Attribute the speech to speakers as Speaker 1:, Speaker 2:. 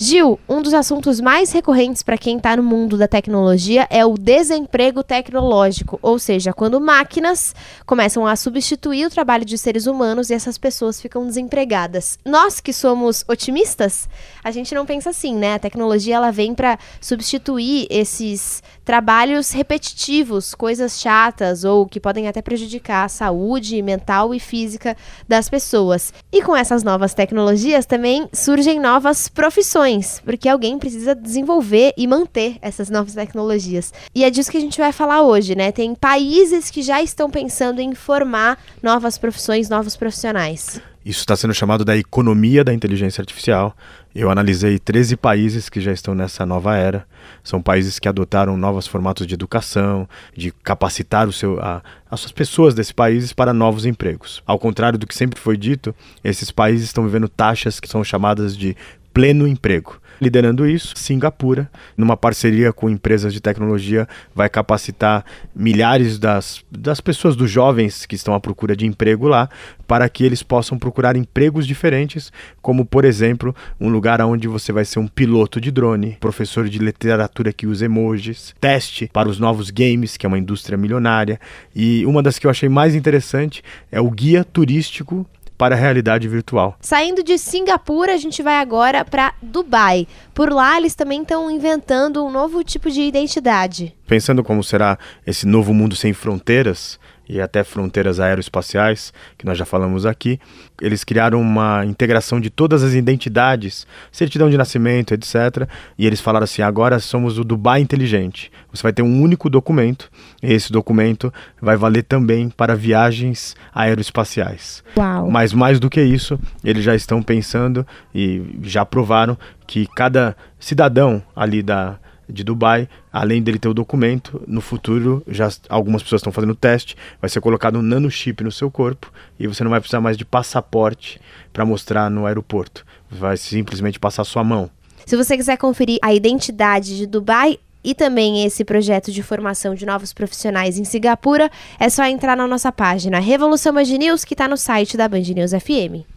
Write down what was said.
Speaker 1: Gil, um dos assuntos mais recorrentes para quem está no mundo da tecnologia é o desemprego tecnológico, ou seja, quando máquinas começam a substituir o trabalho de seres humanos e essas pessoas ficam desempregadas. Nós que somos otimistas, a gente não pensa assim, né? A tecnologia ela vem para substituir esses trabalhos repetitivos, coisas chatas ou que podem até prejudicar a saúde mental e física das pessoas. E com essas novas tecnologias também surgem novas profissões porque alguém precisa desenvolver e manter essas novas tecnologias. E é disso que a gente vai falar hoje, né? Tem países que já estão pensando em formar novas profissões, novos profissionais.
Speaker 2: Isso está sendo chamado da economia da inteligência artificial. Eu analisei 13 países que já estão nessa nova era. São países que adotaram novos formatos de educação, de capacitar o seu, a, as suas pessoas desses países para novos empregos. Ao contrário do que sempre foi dito, esses países estão vivendo taxas que são chamadas de pleno emprego. Liderando isso, Singapura, numa parceria com empresas de tecnologia, vai capacitar milhares das, das pessoas, dos jovens que estão à procura de emprego lá, para que eles possam procurar empregos diferentes, como, por exemplo, um lugar onde você vai ser um piloto de drone, professor de literatura que usa emojis, teste para os novos games, que é uma indústria milionária, e uma das que eu achei mais interessante é o guia turístico para a realidade virtual.
Speaker 1: Saindo de Singapura, a gente vai agora para Dubai. Por lá, eles também estão inventando um novo tipo de identidade.
Speaker 2: Pensando como será esse novo mundo sem fronteiras, e até fronteiras aeroespaciais, que nós já falamos aqui, eles criaram uma integração de todas as identidades, certidão de nascimento, etc. E eles falaram assim: agora somos o Dubai Inteligente. Você vai ter um único documento, e esse documento vai valer também para viagens aeroespaciais.
Speaker 1: Uau.
Speaker 2: Mas mais do que isso, eles já estão pensando e já aprovaram que cada cidadão ali da de Dubai, além dele ter o documento, no futuro já algumas pessoas estão fazendo teste, vai ser colocado um nanochip no seu corpo e você não vai precisar mais de passaporte para mostrar no aeroporto. Vai simplesmente passar sua mão.
Speaker 1: Se você quiser conferir a identidade de Dubai, e também esse projeto de formação de novos profissionais em Singapura, é só entrar na nossa página Revolução Band News, que está no site da Band News FM.